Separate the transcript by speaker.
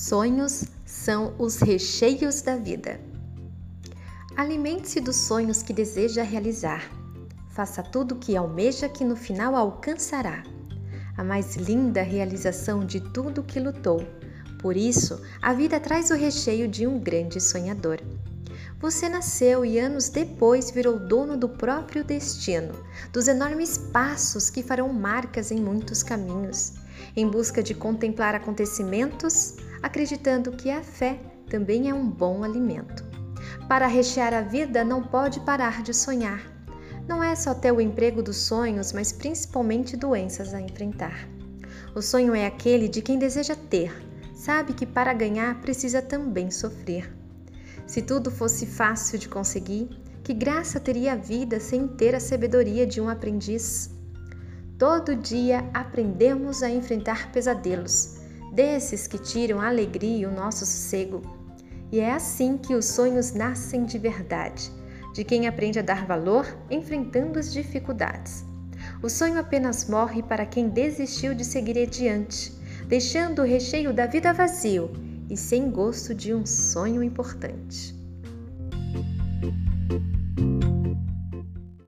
Speaker 1: Sonhos são os recheios da vida. Alimente-se dos sonhos que deseja realizar. Faça tudo o que almeja que no final alcançará. A mais linda realização de tudo que lutou. Por isso, a vida traz o recheio de um grande sonhador. Você nasceu e anos depois virou dono do próprio destino, dos enormes passos que farão marcas em muitos caminhos, em busca de contemplar acontecimentos, acreditando que a fé também é um bom alimento. Para rechear a vida, não pode parar de sonhar. Não é só ter o emprego dos sonhos, mas principalmente doenças a enfrentar. O sonho é aquele de quem deseja ter, sabe que para ganhar precisa também sofrer. Se tudo fosse fácil de conseguir, que graça teria a vida sem ter a sabedoria de um aprendiz? Todo dia aprendemos a enfrentar pesadelos, desses que tiram a alegria e o nosso sossego. E é assim que os sonhos nascem de verdade, de quem aprende a dar valor enfrentando as dificuldades. O sonho apenas morre para quem desistiu de seguir adiante, deixando o recheio da vida vazio e sem gosto de um sonho importante.